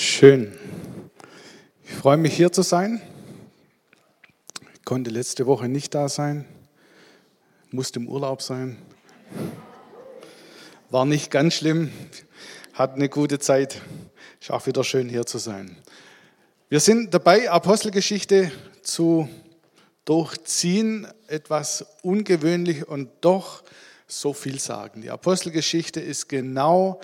Schön. Ich freue mich hier zu sein. Ich konnte letzte Woche nicht da sein, musste im Urlaub sein. War nicht ganz schlimm, hat eine gute Zeit. Ist auch wieder schön hier zu sein. Wir sind dabei, Apostelgeschichte zu durchziehen, etwas ungewöhnlich und doch so viel sagen. Die Apostelgeschichte ist genau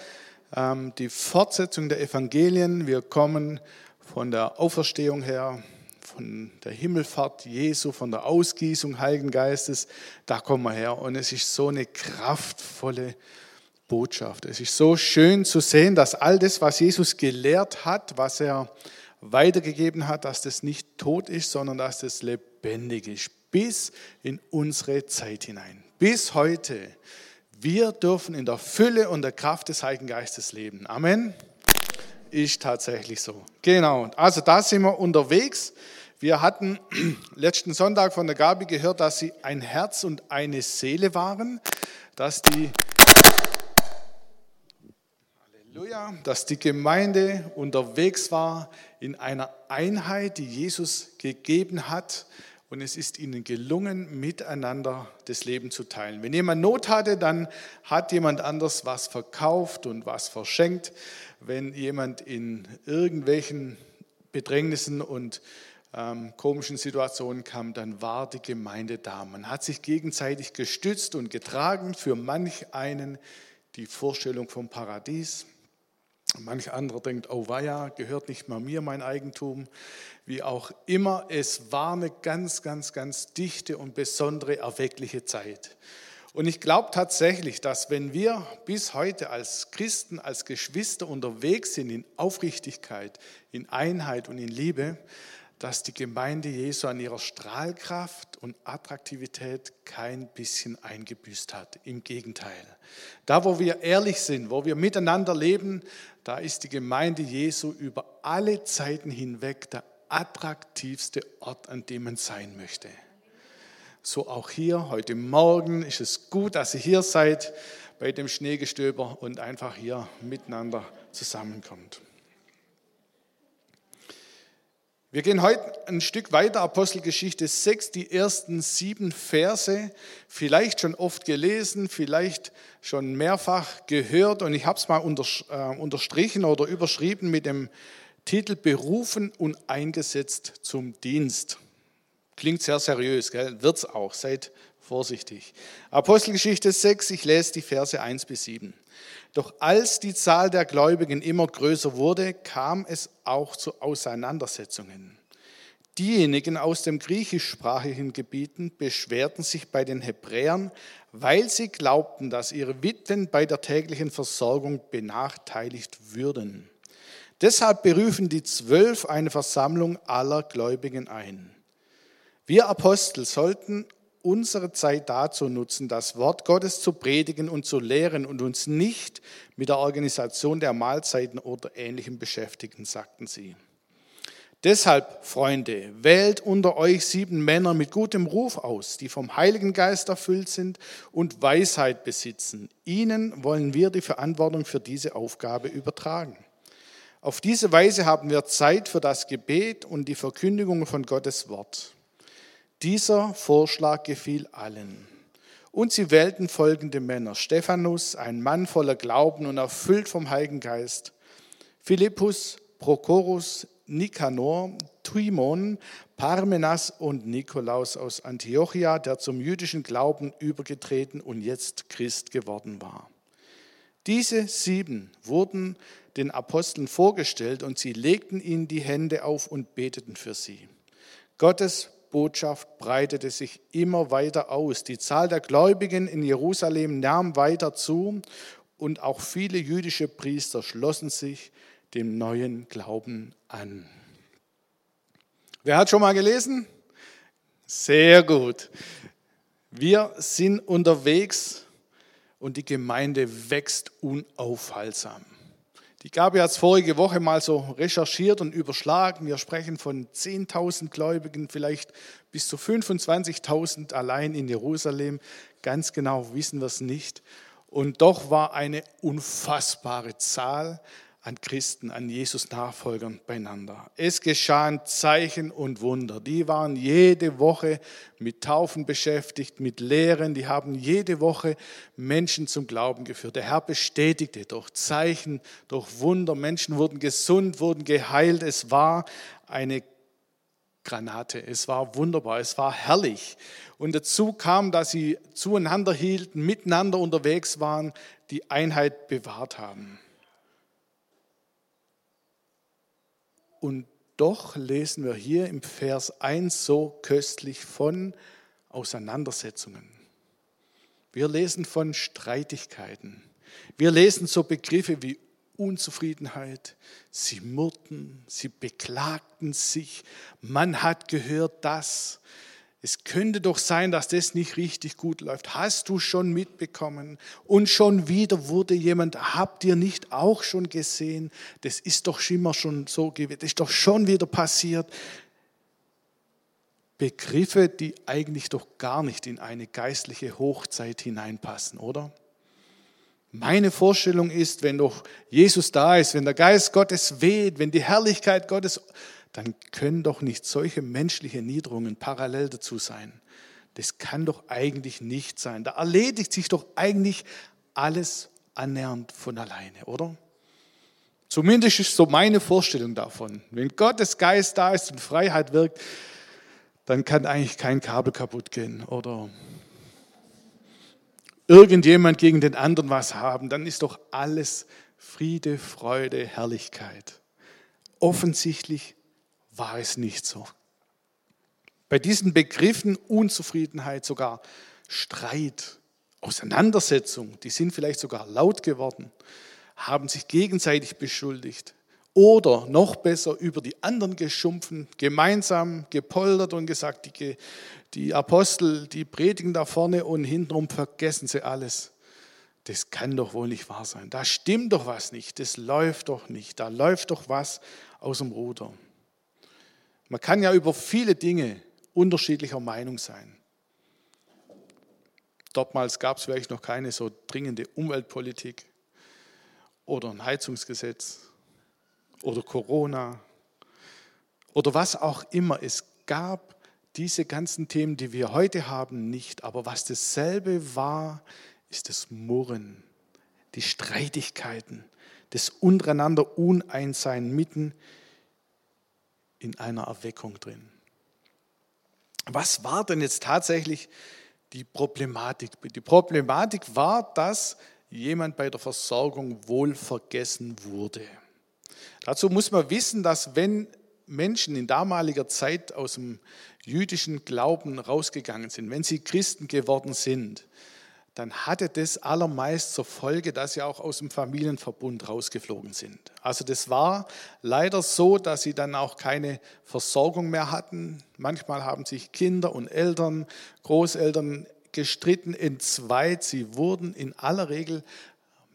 die Fortsetzung der Evangelien. Wir kommen von der Auferstehung her, von der Himmelfahrt Jesu, von der Ausgießung Heiligen Geistes. Da kommen wir her und es ist so eine kraftvolle Botschaft. Es ist so schön zu sehen, dass all das, was Jesus gelehrt hat, was er weitergegeben hat, dass das nicht tot ist, sondern dass das lebendig ist, bis in unsere Zeit hinein. Bis heute wir dürfen in der Fülle und der Kraft des Heiligen Geistes leben. Amen. Ist tatsächlich so. Genau. Also da sind wir unterwegs. Wir hatten letzten Sonntag von der Gabi gehört, dass sie ein Herz und eine Seele waren, dass die Halleluja, dass die Gemeinde unterwegs war in einer Einheit, die Jesus gegeben hat und es ist ihnen gelungen, miteinander das Leben zu teilen. Wenn jemand Not hatte, dann hat jemand anders was verkauft und was verschenkt. Wenn jemand in irgendwelchen Bedrängnissen und ähm, komischen Situationen kam, dann war die Gemeinde da. Man hat sich gegenseitig gestützt und getragen, für manch einen die Vorstellung vom Paradies. Manch anderer denkt, oh weia, gehört nicht mal mir mein Eigentum. Wie auch immer, es war eine ganz, ganz, ganz dichte und besondere erweckliche Zeit. Und ich glaube tatsächlich, dass wenn wir bis heute als Christen, als Geschwister unterwegs sind in Aufrichtigkeit, in Einheit und in Liebe, dass die Gemeinde Jesu an ihrer Strahlkraft und Attraktivität kein bisschen eingebüßt hat. Im Gegenteil. Da, wo wir ehrlich sind, wo wir miteinander leben, da ist die Gemeinde Jesu über alle Zeiten hinweg der attraktivste Ort, an dem man sein möchte. So auch hier, heute Morgen ist es gut, dass ihr hier seid bei dem Schneegestöber und einfach hier miteinander zusammenkommt. Wir gehen heute ein Stück weiter, Apostelgeschichte 6, die ersten sieben Verse, vielleicht schon oft gelesen, vielleicht schon mehrfach gehört und ich habe es mal äh, unterstrichen oder überschrieben mit dem Titel Berufen und eingesetzt zum Dienst. Klingt sehr seriös, wird es auch, seid vorsichtig. Apostelgeschichte 6, ich lese die Verse 1 bis 7. Doch als die Zahl der Gläubigen immer größer wurde, kam es auch zu Auseinandersetzungen. Diejenigen aus dem griechischsprachigen Gebieten beschwerten sich bei den Hebräern, weil sie glaubten, dass ihre Witwen bei der täglichen Versorgung benachteiligt würden. Deshalb berufen die Zwölf eine Versammlung aller Gläubigen ein. Wir Apostel sollten unsere Zeit dazu nutzen, das Wort Gottes zu predigen und zu lehren und uns nicht mit der Organisation der Mahlzeiten oder Ähnlichem beschäftigen, sagten sie. Deshalb, Freunde, wählt unter euch sieben Männer mit gutem Ruf aus, die vom Heiligen Geist erfüllt sind und Weisheit besitzen. Ihnen wollen wir die Verantwortung für diese Aufgabe übertragen. Auf diese Weise haben wir Zeit für das Gebet und die Verkündigung von Gottes Wort. Dieser Vorschlag gefiel allen. Und sie wählten folgende Männer. Stephanus, ein Mann voller Glauben und erfüllt vom Heiligen Geist. Philippus, Prochorus, Nikanor, Timon, Parmenas und Nikolaus aus Antiochia, der zum jüdischen Glauben übergetreten und jetzt Christ geworden war. Diese sieben wurden den Aposteln vorgestellt und sie legten ihnen die Hände auf und beteten für sie. Gottes Botschaft breitete sich immer weiter aus. Die Zahl der Gläubigen in Jerusalem nahm weiter zu und auch viele jüdische Priester schlossen sich dem neuen Glauben an. Wer hat schon mal gelesen? Sehr gut. Wir sind unterwegs und die Gemeinde wächst unaufhaltsam. Die Gabi hat es vorige Woche mal so recherchiert und überschlagen. Wir sprechen von 10.000 Gläubigen, vielleicht bis zu 25.000 allein in Jerusalem. Ganz genau wissen wir es nicht. Und doch war eine unfassbare Zahl an Christen, an Jesus Nachfolgern beieinander. Es geschahen Zeichen und Wunder. Die waren jede Woche mit Taufen beschäftigt, mit Lehren. Die haben jede Woche Menschen zum Glauben geführt. Der Herr bestätigte durch Zeichen, durch Wunder. Menschen wurden gesund, wurden geheilt. Es war eine Granate. Es war wunderbar, es war herrlich. Und dazu kam, dass sie zueinander hielten, miteinander unterwegs waren, die Einheit bewahrt haben. Und doch lesen wir hier im Vers 1 so köstlich von Auseinandersetzungen. Wir lesen von Streitigkeiten. Wir lesen so Begriffe wie Unzufriedenheit. Sie murrten, sie beklagten sich. Man hat gehört das es könnte doch sein, dass das nicht richtig gut läuft. Hast du schon mitbekommen? Und schon wieder wurde jemand, habt ihr nicht auch schon gesehen? Das ist doch immer schon so gewesen, das ist doch schon wieder passiert. Begriffe, die eigentlich doch gar nicht in eine geistliche Hochzeit hineinpassen, oder? Meine Vorstellung ist, wenn doch Jesus da ist, wenn der Geist Gottes weht, wenn die Herrlichkeit Gottes dann können doch nicht solche menschliche Niederungen parallel dazu sein. Das kann doch eigentlich nicht sein. Da erledigt sich doch eigentlich alles annähernd von alleine, oder? Zumindest ist so meine Vorstellung davon. Wenn Gottes Geist da ist und Freiheit wirkt, dann kann eigentlich kein Kabel kaputt gehen oder irgendjemand gegen den anderen was haben. Dann ist doch alles Friede, Freude, Herrlichkeit. Offensichtlich war es nicht so. Bei diesen Begriffen Unzufriedenheit, sogar Streit, Auseinandersetzung, die sind vielleicht sogar laut geworden, haben sich gegenseitig beschuldigt oder noch besser über die anderen geschumpfen, gemeinsam gepoltert und gesagt, die, die Apostel, die predigen da vorne und hintenrum vergessen sie alles. Das kann doch wohl nicht wahr sein. Da stimmt doch was nicht. Das läuft doch nicht. Da läuft doch was aus dem Ruder. Man kann ja über viele Dinge unterschiedlicher Meinung sein. Dortmals gab es vielleicht noch keine so dringende Umweltpolitik oder ein Heizungsgesetz oder Corona oder was auch immer. Es gab diese ganzen Themen, die wir heute haben, nicht. Aber was dasselbe war, ist das Murren, die Streitigkeiten, das untereinander Uneinsein mitten in einer Erweckung drin. Was war denn jetzt tatsächlich die Problematik? Die Problematik war, dass jemand bei der Versorgung wohl vergessen wurde. Dazu muss man wissen, dass wenn Menschen in damaliger Zeit aus dem jüdischen Glauben rausgegangen sind, wenn sie Christen geworden sind, dann hatte das allermeist zur Folge, dass sie auch aus dem Familienverbund rausgeflogen sind. Also das war leider so, dass sie dann auch keine Versorgung mehr hatten. Manchmal haben sich Kinder und Eltern, Großeltern gestritten, entzweit. Sie wurden in aller Regel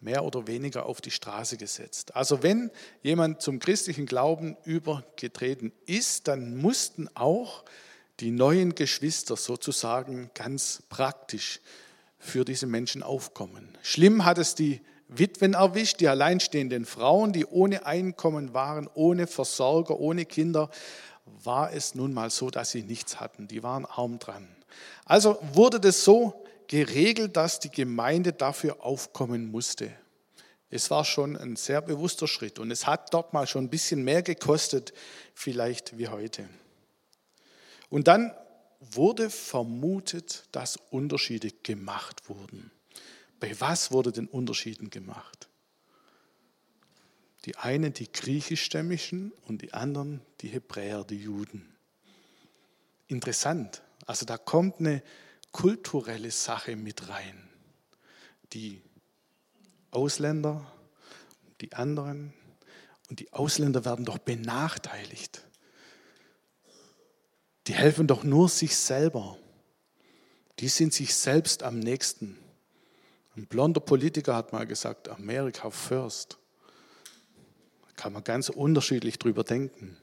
mehr oder weniger auf die Straße gesetzt. Also wenn jemand zum christlichen Glauben übergetreten ist, dann mussten auch die neuen Geschwister sozusagen ganz praktisch für diese Menschen aufkommen. Schlimm hat es die Witwen erwischt, die alleinstehenden Frauen, die ohne Einkommen waren, ohne Versorger, ohne Kinder, war es nun mal so, dass sie nichts hatten. Die waren arm dran. Also wurde das so geregelt, dass die Gemeinde dafür aufkommen musste. Es war schon ein sehr bewusster Schritt und es hat dort mal schon ein bisschen mehr gekostet, vielleicht wie heute. Und dann wurde vermutet, dass Unterschiede gemacht wurden. Bei was wurde denn Unterschieden gemacht? Die einen die griechischstämmigen und die anderen die Hebräer, die Juden. Interessant. Also da kommt eine kulturelle Sache mit rein. Die Ausländer, die anderen und die Ausländer werden doch benachteiligt die helfen doch nur sich selber. Die sind sich selbst am nächsten. Ein blonder Politiker hat mal gesagt, America first. Da kann man ganz unterschiedlich drüber denken.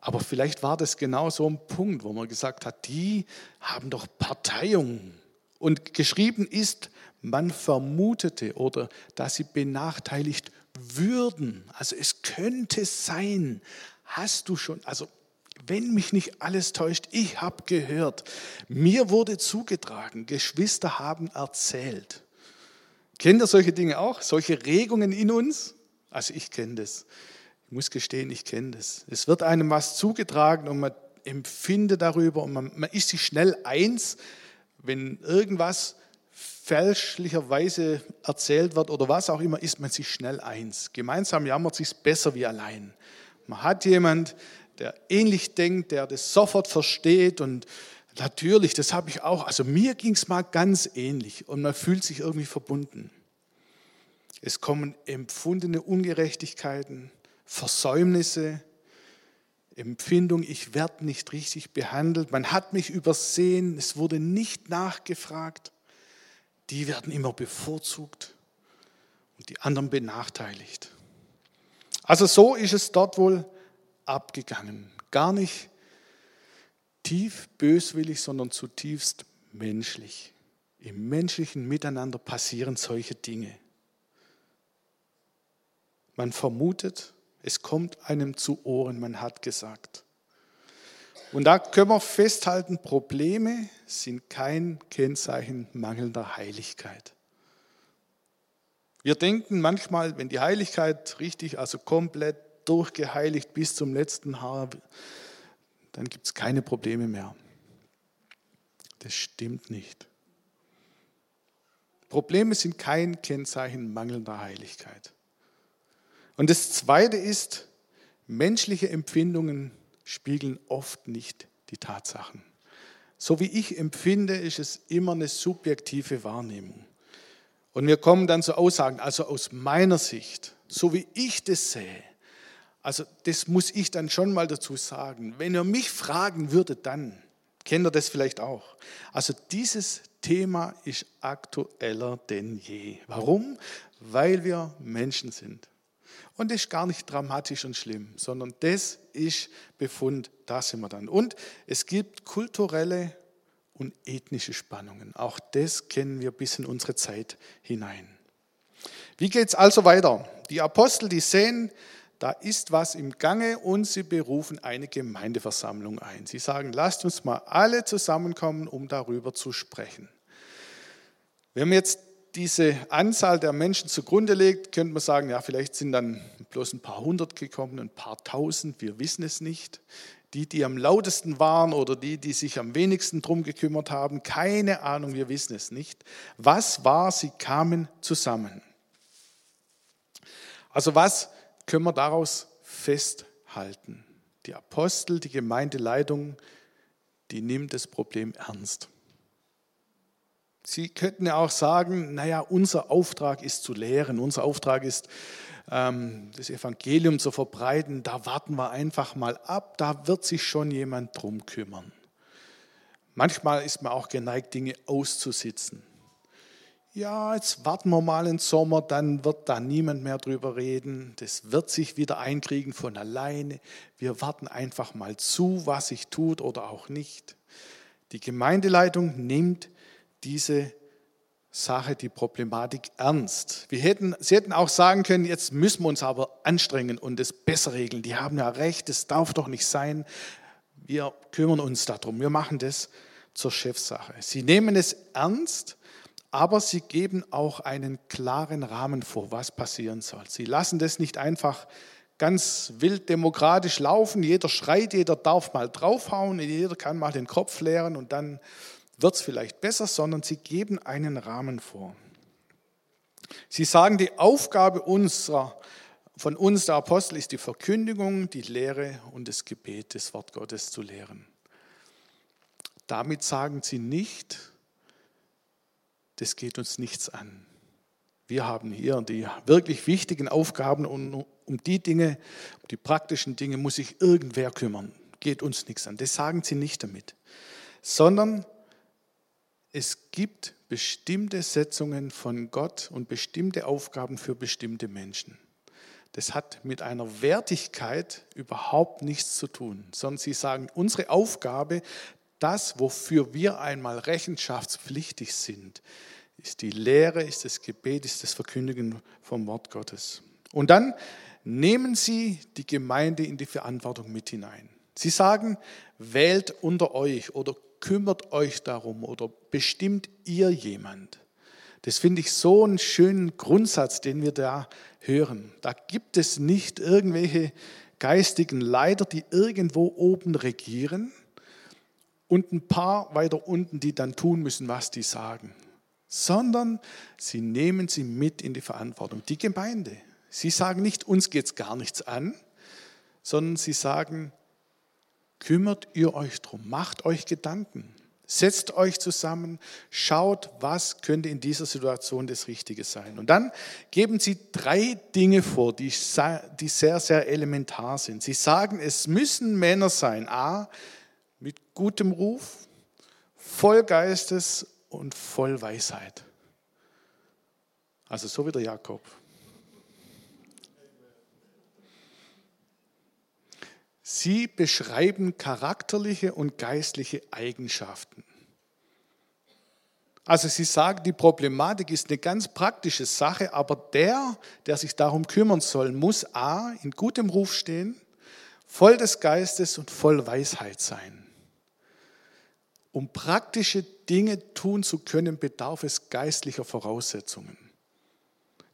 Aber vielleicht war das genau so ein Punkt, wo man gesagt hat, die haben doch Parteiung. Und geschrieben ist, man vermutete oder dass sie benachteiligt würden, also es könnte sein, hast du schon, also wenn mich nicht alles täuscht, ich habe gehört, mir wurde zugetragen, Geschwister haben erzählt. Kennt ihr solche Dinge auch? Solche Regungen in uns? Also ich kenne das. Ich muss gestehen, ich kenne das. Es wird einem was zugetragen und man empfindet darüber und man, man ist sich schnell eins, wenn irgendwas fälschlicherweise erzählt wird oder was auch immer, ist man sich schnell eins. Gemeinsam jammert sich besser wie allein. Man hat jemand, der ähnlich denkt, der das sofort versteht und natürlich, das habe ich auch. Also mir ging es mal ganz ähnlich und man fühlt sich irgendwie verbunden. Es kommen empfundene Ungerechtigkeiten, Versäumnisse, Empfindung, ich werde nicht richtig behandelt, man hat mich übersehen, es wurde nicht nachgefragt die werden immer bevorzugt und die anderen benachteiligt. Also so ist es dort wohl abgegangen. Gar nicht tief böswillig, sondern zutiefst menschlich. Im menschlichen Miteinander passieren solche Dinge. Man vermutet, es kommt einem zu Ohren, man hat gesagt. Und da können wir festhalten, Probleme sind kein Kennzeichen mangelnder Heiligkeit. Wir denken manchmal, wenn die Heiligkeit richtig, also komplett durchgeheiligt bis zum letzten Haar, dann gibt es keine Probleme mehr. Das stimmt nicht. Probleme sind kein Kennzeichen mangelnder Heiligkeit. Und das Zweite ist, menschliche Empfindungen spiegeln oft nicht die Tatsachen. So wie ich empfinde, ist es immer eine subjektive Wahrnehmung. Und wir kommen dann zu Aussagen, also aus meiner Sicht, so wie ich das sehe, also das muss ich dann schon mal dazu sagen. Wenn ihr mich fragen würdet, dann kennt ihr das vielleicht auch. Also dieses Thema ist aktueller denn je. Warum? Weil wir Menschen sind. Und das ist gar nicht dramatisch und schlimm, sondern das ist Befund, da sind wir dann. Und es gibt kulturelle und ethnische Spannungen. Auch das kennen wir bis in unsere Zeit hinein. Wie geht es also weiter? Die Apostel, die sehen, da ist was im Gange und sie berufen eine Gemeindeversammlung ein. Sie sagen, lasst uns mal alle zusammenkommen, um darüber zu sprechen. Wenn wir jetzt diese Anzahl der Menschen zugrunde legt, könnte man sagen, ja, vielleicht sind dann bloß ein paar hundert gekommen, ein paar tausend, wir wissen es nicht. Die, die am lautesten waren oder die, die sich am wenigsten drum gekümmert haben, keine Ahnung, wir wissen es nicht. Was war, sie kamen zusammen. Also was können wir daraus festhalten? Die Apostel, die Gemeindeleitung, die nimmt das Problem ernst. Sie könnten ja auch sagen, naja, unser Auftrag ist zu lehren, unser Auftrag ist, ähm, das Evangelium zu verbreiten, da warten wir einfach mal ab, da wird sich schon jemand drum kümmern. Manchmal ist man auch geneigt, Dinge auszusitzen. Ja, jetzt warten wir mal den Sommer, dann wird da niemand mehr drüber reden. Das wird sich wieder einkriegen von alleine. Wir warten einfach mal zu, was sich tut oder auch nicht. Die Gemeindeleitung nimmt diese Sache, die Problematik ernst. Wir hätten, Sie hätten auch sagen können, jetzt müssen wir uns aber anstrengen und es besser regeln. Die haben ja recht, es darf doch nicht sein. Wir kümmern uns darum, wir machen das zur Chefsache. Sie nehmen es ernst, aber sie geben auch einen klaren Rahmen vor, was passieren soll. Sie lassen das nicht einfach ganz wild demokratisch laufen. Jeder schreit, jeder darf mal draufhauen, jeder kann mal den Kopf leeren und dann wird es vielleicht besser, sondern sie geben einen Rahmen vor. Sie sagen, die Aufgabe unserer, von uns, der Apostel, ist die Verkündigung, die Lehre und das Gebet, das Wort Gottes zu lehren. Damit sagen sie nicht, das geht uns nichts an. Wir haben hier die wirklich wichtigen Aufgaben und um die Dinge, um die praktischen Dinge muss sich irgendwer kümmern. Geht uns nichts an. Das sagen sie nicht damit. Sondern es gibt bestimmte Setzungen von Gott und bestimmte Aufgaben für bestimmte Menschen. Das hat mit einer Wertigkeit überhaupt nichts zu tun, sondern sie sagen, unsere Aufgabe, das, wofür wir einmal rechenschaftspflichtig sind, ist die Lehre, ist das Gebet, ist das Verkündigen vom Wort Gottes. Und dann nehmen Sie die Gemeinde in die Verantwortung mit hinein. Sie sagen, wählt unter euch oder kümmert euch darum oder bestimmt ihr jemand. Das finde ich so einen schönen Grundsatz, den wir da hören. Da gibt es nicht irgendwelche geistigen Leiter, die irgendwo oben regieren und ein paar weiter unten, die dann tun müssen, was die sagen, sondern sie nehmen sie mit in die Verantwortung. Die Gemeinde. Sie sagen nicht, uns geht es gar nichts an, sondern sie sagen, kümmert ihr euch drum, macht euch Gedanken, setzt euch zusammen, schaut, was könnte in dieser Situation das Richtige sein. Und dann geben sie drei Dinge vor, die, sehr, sehr elementar sind. Sie sagen, es müssen Männer sein, a, mit gutem Ruf, voll Geistes und voll Weisheit. Also so wie der Jakob. Sie beschreiben charakterliche und geistliche Eigenschaften. Also Sie sagen, die Problematik ist eine ganz praktische Sache, aber der, der sich darum kümmern soll, muss a. in gutem Ruf stehen, voll des Geistes und voll Weisheit sein. Um praktische Dinge tun zu können, bedarf es geistlicher Voraussetzungen.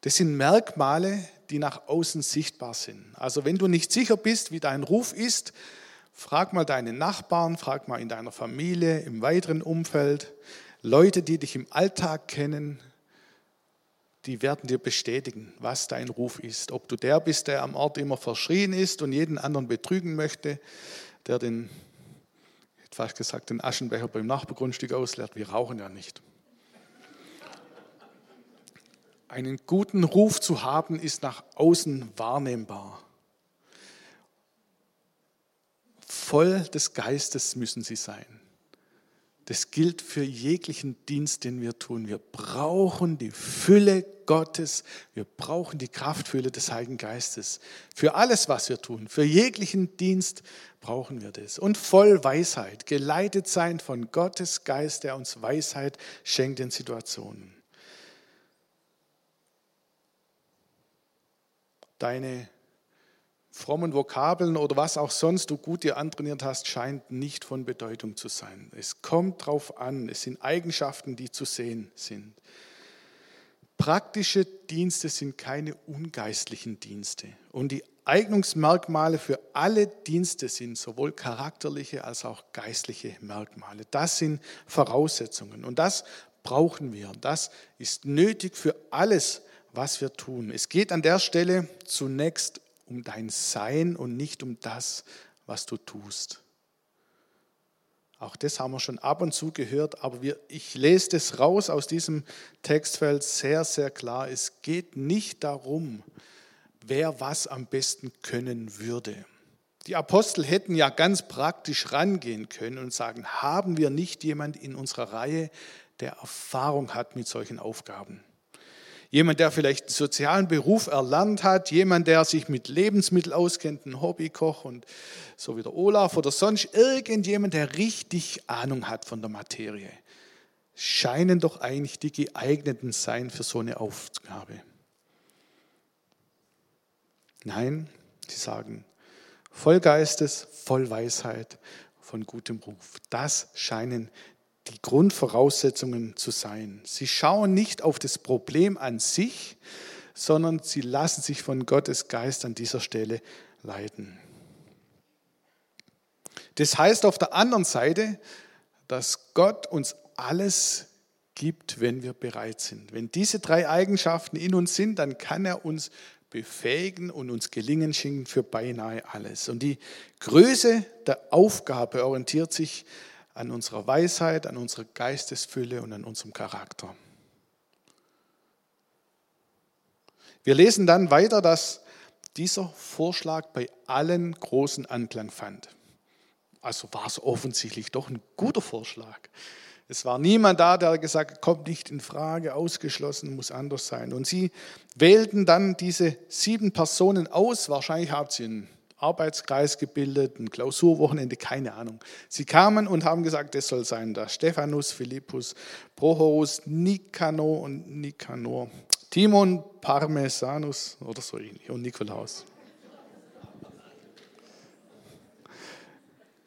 Das sind Merkmale, die nach außen sichtbar sind. Also wenn du nicht sicher bist, wie dein Ruf ist, frag mal deine Nachbarn, frag mal in deiner Familie, im weiteren Umfeld, Leute, die dich im Alltag kennen, die werden dir bestätigen, was dein Ruf ist. Ob du der bist, der am Ort immer verschrien ist und jeden anderen betrügen möchte, der den, fast gesagt, den Aschenbecher beim Nachbargrundstück ausleert. Wir rauchen ja nicht. Einen guten Ruf zu haben, ist nach außen wahrnehmbar. Voll des Geistes müssen sie sein. Das gilt für jeglichen Dienst, den wir tun. Wir brauchen die Fülle Gottes, wir brauchen die Kraftfülle des Heiligen Geistes. Für alles, was wir tun, für jeglichen Dienst brauchen wir das. Und voll Weisheit, geleitet sein von Gottes Geist, der uns Weisheit schenkt in Situationen. deine frommen Vokabeln oder was auch sonst du gut dir antrainiert hast, scheint nicht von Bedeutung zu sein. Es kommt darauf an, es sind Eigenschaften, die zu sehen sind. Praktische Dienste sind keine ungeistlichen Dienste. Und die Eignungsmerkmale für alle Dienste sind sowohl charakterliche als auch geistliche Merkmale. Das sind Voraussetzungen. Und das brauchen wir. Das ist nötig für alles, was wir tun. Es geht an der Stelle zunächst um dein Sein und nicht um das, was du tust. Auch das haben wir schon ab und zu gehört, aber wir, ich lese das raus aus diesem Textfeld sehr, sehr klar. Es geht nicht darum, wer was am besten können würde. Die Apostel hätten ja ganz praktisch rangehen können und sagen, haben wir nicht jemand in unserer Reihe, der Erfahrung hat mit solchen Aufgaben? Jemand, der vielleicht einen sozialen Beruf erlernt hat, jemand, der sich mit Lebensmitteln auskennt, ein Hobbykoch und so wie der Olaf oder sonst irgendjemand, der richtig Ahnung hat von der Materie, scheinen doch eigentlich die geeigneten sein für so eine Aufgabe. Nein, sie sagen, voll Geistes, voll Weisheit, von gutem Ruf. Das scheinen die Grundvoraussetzungen zu sein. Sie schauen nicht auf das Problem an sich, sondern sie lassen sich von Gottes Geist an dieser Stelle leiten. Das heißt auf der anderen Seite, dass Gott uns alles gibt, wenn wir bereit sind. Wenn diese drei Eigenschaften in uns sind, dann kann er uns befähigen und uns Gelingen schenken für beinahe alles. Und die Größe der Aufgabe orientiert sich an unserer Weisheit, an unserer Geistesfülle und an unserem Charakter. Wir lesen dann weiter, dass dieser Vorschlag bei allen großen Anklang fand. Also war es offensichtlich doch ein guter Vorschlag. Es war niemand da, der gesagt hat, kommt nicht in Frage, ausgeschlossen, muss anders sein. Und sie wählten dann diese sieben Personen aus. Wahrscheinlich haben sie einen Arbeitskreis gebildet, ein Klausurwochenende, keine Ahnung. Sie kamen und haben gesagt, es soll sein der Stephanus, Philippus, Prochorus, Nikanor und Nikanor, Timon Parmesanus oder so ähnlich und Nikolaus.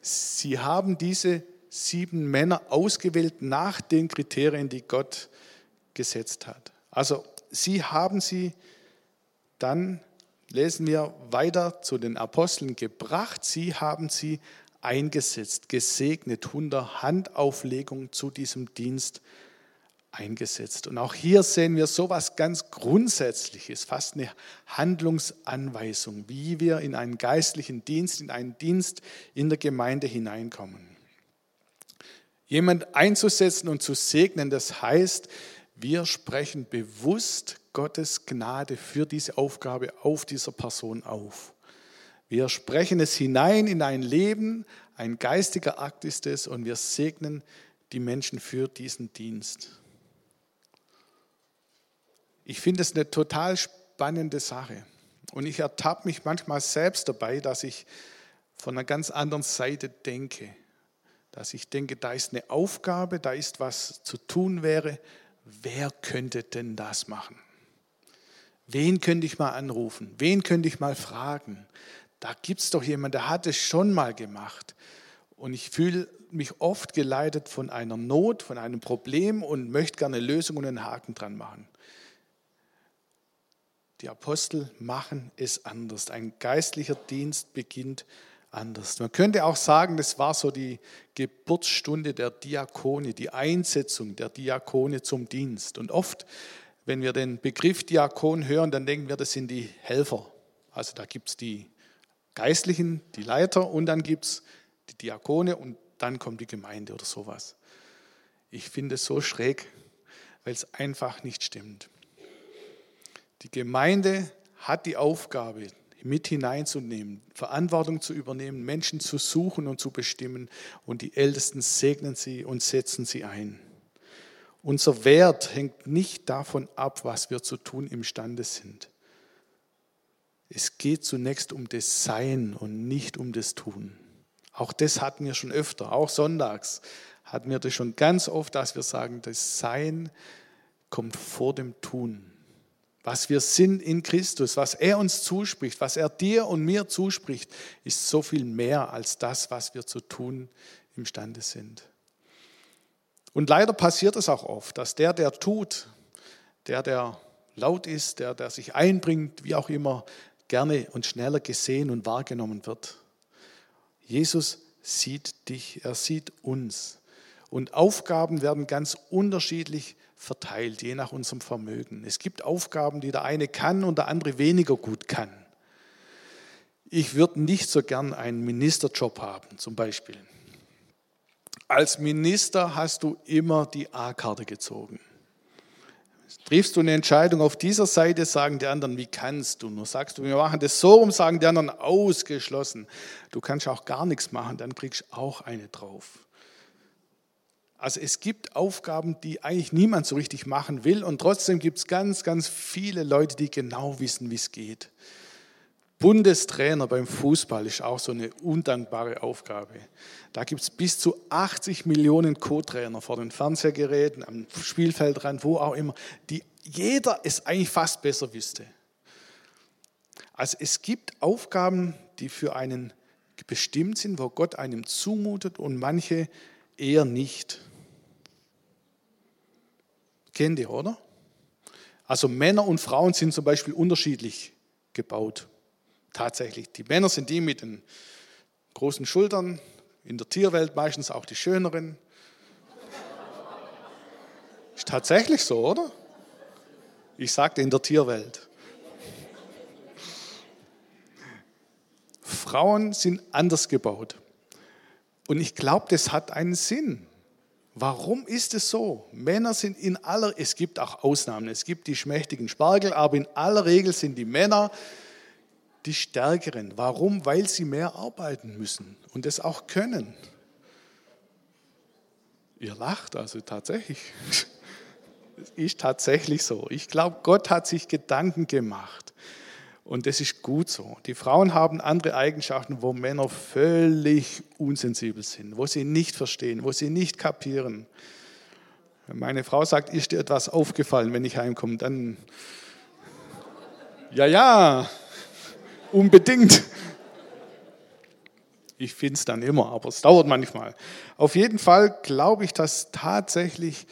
Sie haben diese sieben Männer ausgewählt nach den Kriterien, die Gott gesetzt hat. Also sie haben sie dann, lesen wir weiter, zu den Aposteln gebracht. Sie haben sie eingesetzt, gesegnet, unter Handauflegung zu diesem Dienst eingesetzt. Und auch hier sehen wir so etwas ganz Grundsätzliches, fast eine Handlungsanweisung, wie wir in einen geistlichen Dienst, in einen Dienst in der Gemeinde hineinkommen. Jemand einzusetzen und zu segnen, das heißt, wir sprechen bewusst Gottes Gnade für diese Aufgabe auf dieser Person auf. Wir sprechen es hinein in ein Leben, ein geistiger Akt ist es und wir segnen die Menschen für diesen Dienst. Ich finde es eine total spannende Sache und ich ertappe mich manchmal selbst dabei, dass ich von einer ganz anderen Seite denke. Dass ich denke, da ist eine Aufgabe, da ist was zu tun wäre, wer könnte denn das machen? Wen könnte ich mal anrufen? Wen könnte ich mal fragen? Da gibt es doch jemanden, der hat es schon mal gemacht. Und ich fühle mich oft geleitet von einer Not, von einem Problem und möchte gerne eine Lösung und einen Haken dran machen. Die Apostel machen es anders. Ein geistlicher Dienst beginnt anders. Man könnte auch sagen, das war so die Geburtsstunde der Diakone, die Einsetzung der Diakone zum Dienst. Und oft, wenn wir den Begriff Diakon hören, dann denken wir, das sind die Helfer. Also da gibt es die Geistlichen, die Leiter und dann gibt es die Diakone und dann kommt die Gemeinde oder sowas. Ich finde es so schräg, weil es einfach nicht stimmt. Die Gemeinde hat die Aufgabe, mit hineinzunehmen, Verantwortung zu übernehmen, Menschen zu suchen und zu bestimmen. Und die Ältesten segnen sie und setzen sie ein. Unser Wert hängt nicht davon ab, was wir zu tun imstande sind. Es geht zunächst um das Sein und nicht um das Tun. Auch das hatten wir schon öfter, auch sonntags hatten wir das schon ganz oft, dass wir sagen, das Sein kommt vor dem Tun was wir sind in Christus, was er uns zuspricht, was er dir und mir zuspricht, ist so viel mehr als das, was wir zu tun imstande sind. Und leider passiert es auch oft, dass der, der tut, der, der laut ist, der, der sich einbringt, wie auch immer, gerne und schneller gesehen und wahrgenommen wird. Jesus sieht dich, er sieht uns. Und Aufgaben werden ganz unterschiedlich verteilt, je nach unserem Vermögen. Es gibt Aufgaben, die der eine kann und der andere weniger gut kann. Ich würde nicht so gern einen Ministerjob haben, zum Beispiel. Als Minister hast du immer die A-Karte gezogen. Triffst du eine Entscheidung auf dieser Seite, sagen die anderen, wie kannst du? Nur sagst du, wir machen das so rum, sagen die anderen, ausgeschlossen. Du kannst auch gar nichts machen, dann kriegst du auch eine drauf. Also es gibt Aufgaben, die eigentlich niemand so richtig machen will und trotzdem gibt es ganz, ganz viele Leute, die genau wissen, wie es geht. Bundestrainer beim Fußball ist auch so eine undankbare Aufgabe. Da gibt es bis zu 80 Millionen Co-Trainer vor den Fernsehgeräten, am Spielfeldrand, wo auch immer, die jeder es eigentlich fast besser wüsste. Also es gibt Aufgaben, die für einen bestimmt sind, wo Gott einem zumutet und manche eher nicht. Kennt ihr, oder? Also Männer und Frauen sind zum Beispiel unterschiedlich gebaut. Tatsächlich. Die Männer sind die mit den großen Schultern, in der Tierwelt meistens auch die schöneren. Ist tatsächlich so, oder? Ich sagte in der Tierwelt. Frauen sind anders gebaut. Und ich glaube, das hat einen Sinn. Warum ist es so? Männer sind in aller, es gibt auch Ausnahmen, es gibt die schmächtigen Spargel, aber in aller Regel sind die Männer die Stärkeren. Warum? Weil sie mehr arbeiten müssen und es auch können. Ihr lacht also tatsächlich. Es ist tatsächlich so. Ich glaube, Gott hat sich Gedanken gemacht. Und das ist gut so. Die Frauen haben andere Eigenschaften, wo Männer völlig unsensibel sind, wo sie nicht verstehen, wo sie nicht kapieren. Wenn meine Frau sagt, ist dir etwas aufgefallen, wenn ich heimkomme, dann ja, ja, unbedingt. Ich finde es dann immer, aber es dauert manchmal. Auf jeden Fall glaube ich, dass tatsächlich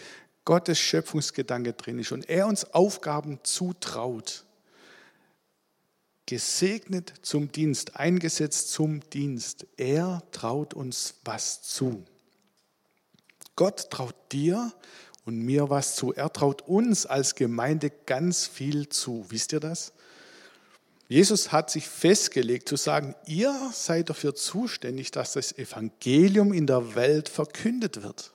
Gottes Schöpfungsgedanke drin ist und er uns Aufgaben zutraut. Gesegnet zum Dienst, eingesetzt zum Dienst. Er traut uns was zu. Gott traut dir und mir was zu. Er traut uns als Gemeinde ganz viel zu. Wisst ihr das? Jesus hat sich festgelegt zu sagen, ihr seid dafür zuständig, dass das Evangelium in der Welt verkündet wird.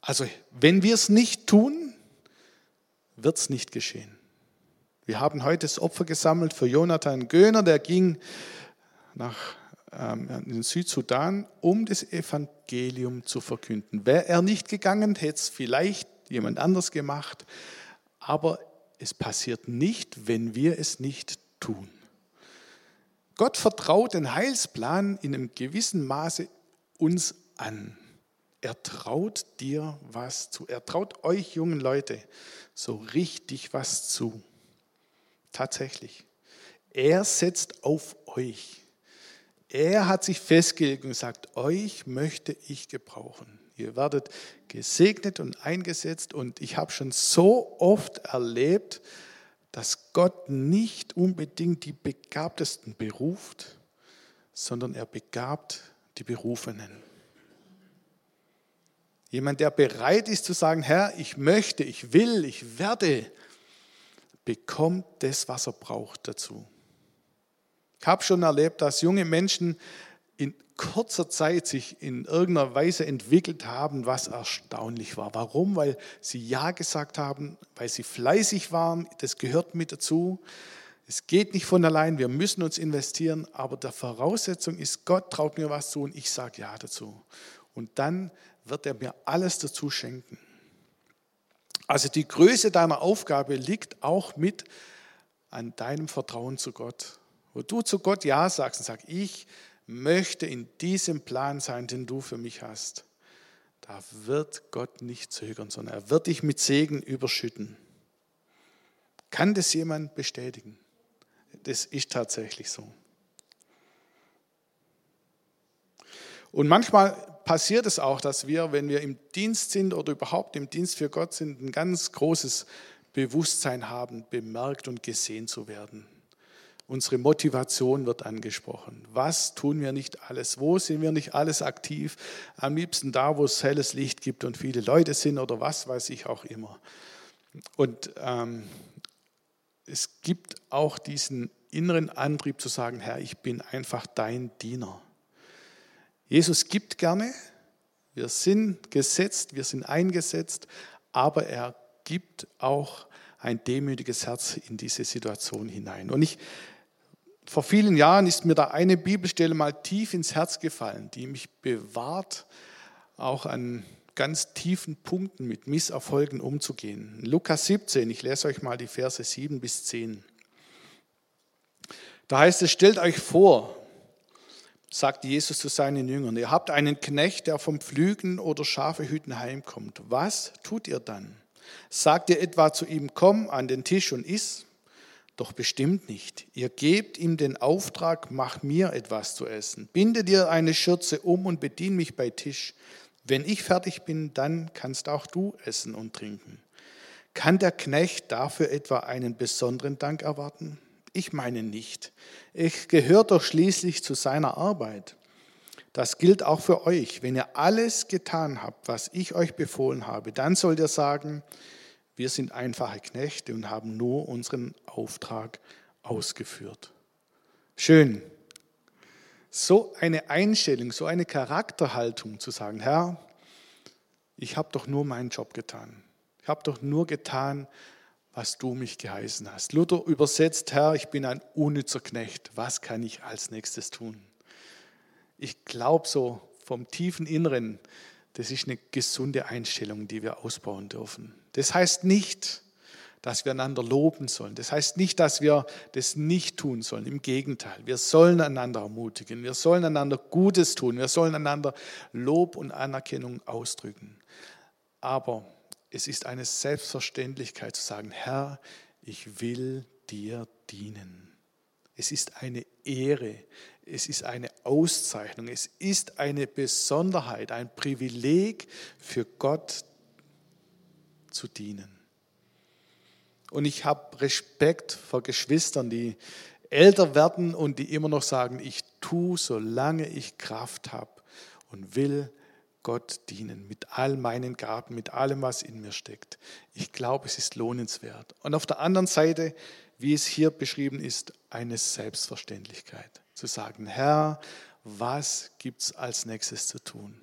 Also wenn wir es nicht tun, wird es nicht geschehen. Wir haben heute das Opfer gesammelt für Jonathan Göhner, der ging nach ähm, in den Südsudan, um das Evangelium zu verkünden. Wäre er nicht gegangen, hätte es vielleicht jemand anders gemacht, aber es passiert nicht, wenn wir es nicht tun. Gott vertraut den Heilsplan in einem gewissen Maße uns an. Er traut dir was zu. Er traut euch jungen Leute so richtig was zu. Tatsächlich. Er setzt auf euch. Er hat sich festgelegt und sagt, euch möchte ich gebrauchen. Ihr werdet gesegnet und eingesetzt. Und ich habe schon so oft erlebt, dass Gott nicht unbedingt die Begabtesten beruft, sondern er begabt die Berufenen. Jemand, der bereit ist zu sagen, Herr, ich möchte, ich will, ich werde, bekommt das, was er braucht dazu. Ich habe schon erlebt, dass junge Menschen in kurzer Zeit sich in irgendeiner Weise entwickelt haben, was erstaunlich war. Warum? Weil sie Ja gesagt haben, weil sie fleißig waren, das gehört mit dazu. Es geht nicht von allein, wir müssen uns investieren, aber der Voraussetzung ist, Gott traut mir was zu und ich sage Ja dazu. Und dann wird er mir alles dazu schenken. Also die Größe deiner Aufgabe liegt auch mit an deinem Vertrauen zu Gott. Wo du zu Gott Ja sagst und sagst, ich möchte in diesem Plan sein, den du für mich hast, da wird Gott nicht zögern, sondern er wird dich mit Segen überschütten. Kann das jemand bestätigen? Das ist tatsächlich so. Und manchmal passiert es auch, dass wir, wenn wir im Dienst sind oder überhaupt im Dienst für Gott sind, ein ganz großes Bewusstsein haben, bemerkt und gesehen zu werden. Unsere Motivation wird angesprochen. Was tun wir nicht alles? Wo sind wir nicht alles aktiv? Am liebsten da, wo es helles Licht gibt und viele Leute sind oder was weiß ich auch immer. Und ähm, es gibt auch diesen inneren Antrieb zu sagen, Herr, ich bin einfach dein Diener. Jesus gibt gerne, wir sind gesetzt, wir sind eingesetzt, aber er gibt auch ein demütiges Herz in diese Situation hinein. Und ich vor vielen Jahren ist mir da eine Bibelstelle mal tief ins Herz gefallen, die mich bewahrt, auch an ganz tiefen Punkten mit Misserfolgen umzugehen. Lukas 17, ich lese euch mal die Verse 7 bis 10. Da heißt es, stellt euch vor, sagt Jesus zu seinen Jüngern, ihr habt einen Knecht, der vom Pflügen oder Schafe hüten heimkommt. Was tut ihr dann? Sagt ihr etwa zu ihm, komm an den Tisch und iss? Doch bestimmt nicht. Ihr gebt ihm den Auftrag, mach mir etwas zu essen. Binde dir eine Schürze um und bedien mich bei Tisch. Wenn ich fertig bin, dann kannst auch du essen und trinken. Kann der Knecht dafür etwa einen besonderen Dank erwarten? Ich meine nicht. Ich gehöre doch schließlich zu seiner Arbeit. Das gilt auch für euch. Wenn ihr alles getan habt, was ich euch befohlen habe, dann sollt ihr sagen, wir sind einfache Knechte und haben nur unseren Auftrag ausgeführt. Schön. So eine Einstellung, so eine Charakterhaltung zu sagen, Herr, ich habe doch nur meinen Job getan. Ich habe doch nur getan, was du mich geheißen hast. Luther übersetzt, Herr, ich bin ein unnützer Knecht. Was kann ich als nächstes tun? Ich glaube so vom tiefen Inneren, das ist eine gesunde Einstellung, die wir ausbauen dürfen. Das heißt nicht, dass wir einander loben sollen. Das heißt nicht, dass wir das nicht tun sollen. Im Gegenteil, wir sollen einander ermutigen. Wir sollen einander Gutes tun. Wir sollen einander Lob und Anerkennung ausdrücken. Aber es ist eine Selbstverständlichkeit zu sagen, Herr, ich will dir dienen. Es ist eine Ehre, es ist eine Auszeichnung, es ist eine Besonderheit, ein Privileg für Gott zu dienen. Und ich habe Respekt vor Geschwistern, die älter werden und die immer noch sagen, ich tue, solange ich Kraft habe und will Gott dienen mit all meinen Gaben, mit allem, was in mir steckt. Ich glaube, es ist lohnenswert. Und auf der anderen Seite, wie es hier beschrieben ist, eine Selbstverständlichkeit. Zu sagen, Herr, was gibt es als nächstes zu tun?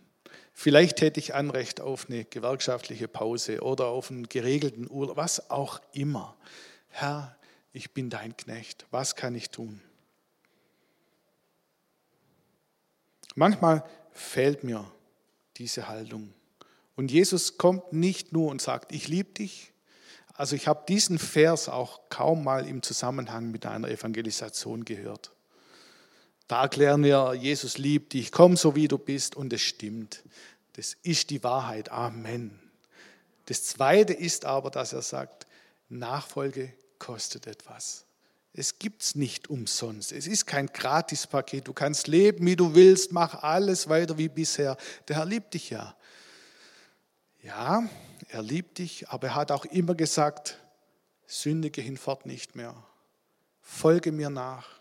Vielleicht hätte ich Anrecht auf eine gewerkschaftliche Pause oder auf einen geregelten Urlaub, was auch immer. Herr, ich bin dein Knecht. Was kann ich tun? Manchmal fehlt mir diese Haltung. Und Jesus kommt nicht nur und sagt, ich liebe dich. Also ich habe diesen Vers auch kaum mal im Zusammenhang mit einer Evangelisation gehört. Da erklären wir, Jesus liebt dich, komm so wie du bist und es stimmt. Das ist die Wahrheit. Amen. Das Zweite ist aber, dass er sagt, Nachfolge kostet etwas. Es gibt es nicht umsonst. Es ist kein Gratispaket. Du kannst leben, wie du willst, mach alles weiter wie bisher. Der Herr liebt dich ja. Ja, er liebt dich, aber er hat auch immer gesagt, sündige hinfort nicht mehr. Folge mir nach.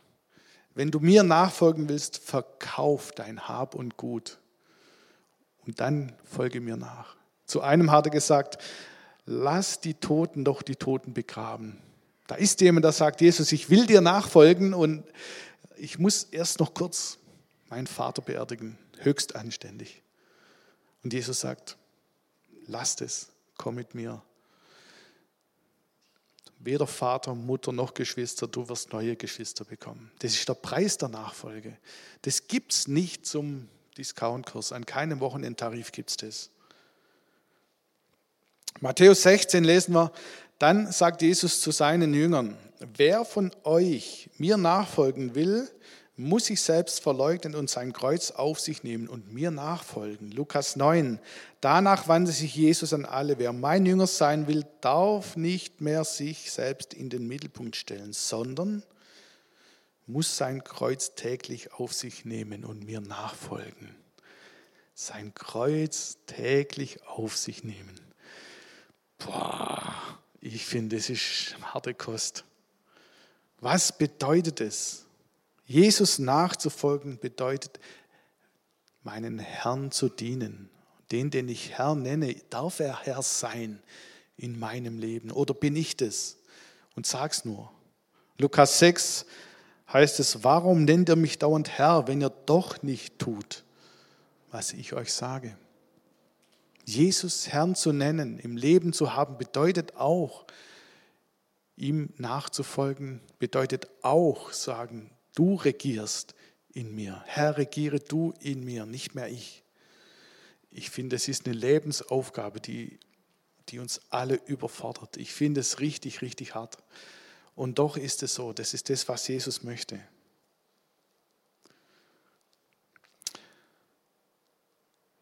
Wenn du mir nachfolgen willst, verkauf dein Hab und Gut. Und dann folge mir nach. Zu einem hat er gesagt, lass die Toten doch die Toten begraben. Da ist jemand, der sagt, Jesus, ich will dir nachfolgen und ich muss erst noch kurz meinen Vater beerdigen. Höchst anständig. Und Jesus sagt, lass es, komm mit mir. Weder Vater, Mutter noch Geschwister, du wirst neue Geschwister bekommen. Das ist der Preis der Nachfolge. Das gibt es nicht zum Discountkurs. An keinem Wochenendtarif gibt es das. Matthäus 16 lesen wir, dann sagt Jesus zu seinen Jüngern, wer von euch mir nachfolgen will, muss sich selbst verleugnen und sein Kreuz auf sich nehmen und mir nachfolgen. Lukas 9. Danach wandte sich Jesus an alle. Wer mein Jünger sein will, darf nicht mehr sich selbst in den Mittelpunkt stellen, sondern muss sein Kreuz täglich auf sich nehmen und mir nachfolgen. Sein Kreuz täglich auf sich nehmen. Boah, ich finde, es ist harte Kost. Was bedeutet es? Jesus nachzufolgen bedeutet, meinen Herrn zu dienen. Den, den ich Herr nenne, darf er Herr sein in meinem Leben? Oder bin ich das? Und sag's nur. Lukas 6 heißt es, warum nennt ihr mich dauernd Herr, wenn ihr doch nicht tut, was ich euch sage? Jesus Herrn zu nennen, im Leben zu haben, bedeutet auch, ihm nachzufolgen, bedeutet auch sagen, du regierst in mir. Herr, regiere du in mir, nicht mehr ich. Ich finde, es ist eine Lebensaufgabe, die, die uns alle überfordert. Ich finde es richtig, richtig hart. Und doch ist es so, das ist das, was Jesus möchte.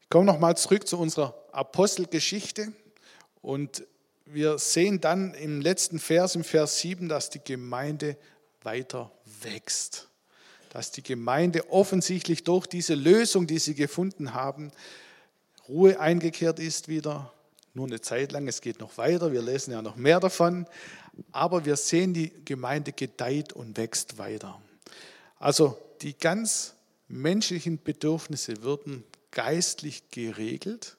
Ich komme nochmal zurück zu unserer Apostelgeschichte und wir sehen dann im letzten Vers, im Vers 7, dass die Gemeinde weiter wächst. Dass die Gemeinde offensichtlich durch diese Lösung, die sie gefunden haben, Ruhe eingekehrt ist wieder. Nur eine Zeit lang, es geht noch weiter, wir lesen ja noch mehr davon. Aber wir sehen, die Gemeinde gedeiht und wächst weiter. Also die ganz menschlichen Bedürfnisse würden geistlich geregelt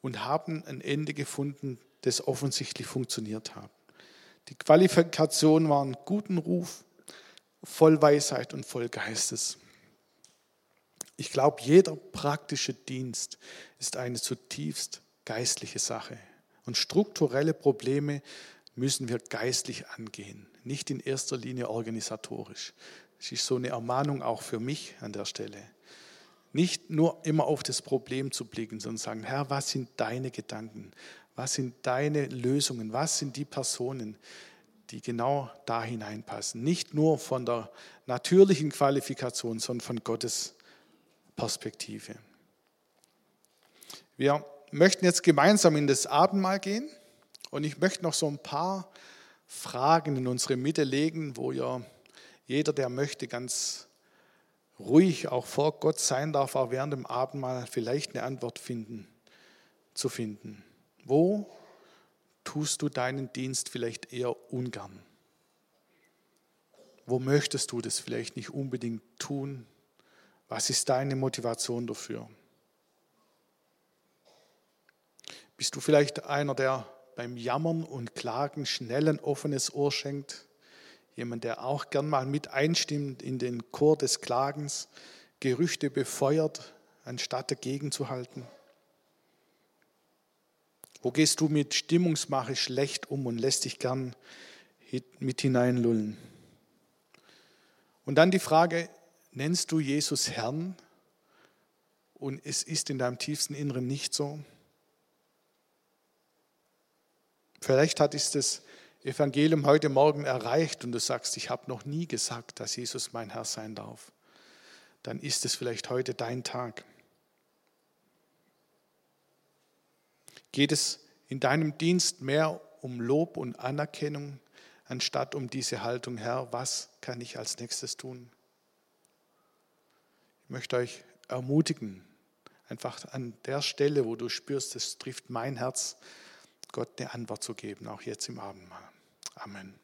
und haben ein Ende gefunden, das offensichtlich funktioniert hat. Die Qualifikationen waren guten Ruf, voll Weisheit und voll Geistes. Ich glaube, jeder praktische Dienst ist eine zutiefst geistliche Sache. Und strukturelle Probleme müssen wir geistlich angehen, nicht in erster Linie organisatorisch. Das ist so eine Ermahnung auch für mich an der Stelle. Nicht nur immer auf das Problem zu blicken, sondern sagen, Herr, was sind deine Gedanken? Was sind deine Lösungen? Was sind die Personen, die genau da hineinpassen? Nicht nur von der natürlichen Qualifikation, sondern von Gottes Perspektive. Wir möchten jetzt gemeinsam in das Abendmahl gehen und ich möchte noch so ein paar Fragen in unsere Mitte legen, wo ihr jeder, der möchte, ganz ruhig auch vor Gott sein darf, auch während dem Abendmahl vielleicht eine Antwort finden, zu finden. Wo tust du deinen Dienst vielleicht eher ungern? Wo möchtest du das vielleicht nicht unbedingt tun? Was ist deine Motivation dafür? Bist du vielleicht einer, der beim Jammern und Klagen schnell ein offenes Ohr schenkt? Jemand, der auch gern mal mit einstimmt in den Chor des Klagens, Gerüchte befeuert, anstatt dagegen zu halten? Wo gehst du mit Stimmungsmache schlecht um und lässt dich gern mit hineinlullen? Und dann die Frage, nennst du Jesus Herrn und es ist in deinem tiefsten Inneren nicht so? Vielleicht hat es das Evangelium heute Morgen erreicht und du sagst, ich habe noch nie gesagt, dass Jesus mein Herr sein darf. Dann ist es vielleicht heute dein Tag. Geht es in deinem Dienst mehr um Lob und Anerkennung, anstatt um diese Haltung, Herr, was kann ich als nächstes tun? Ich möchte euch ermutigen, einfach an der Stelle, wo du spürst, es trifft mein Herz, Gott eine Antwort zu geben, auch jetzt im Abendmahl. Amen.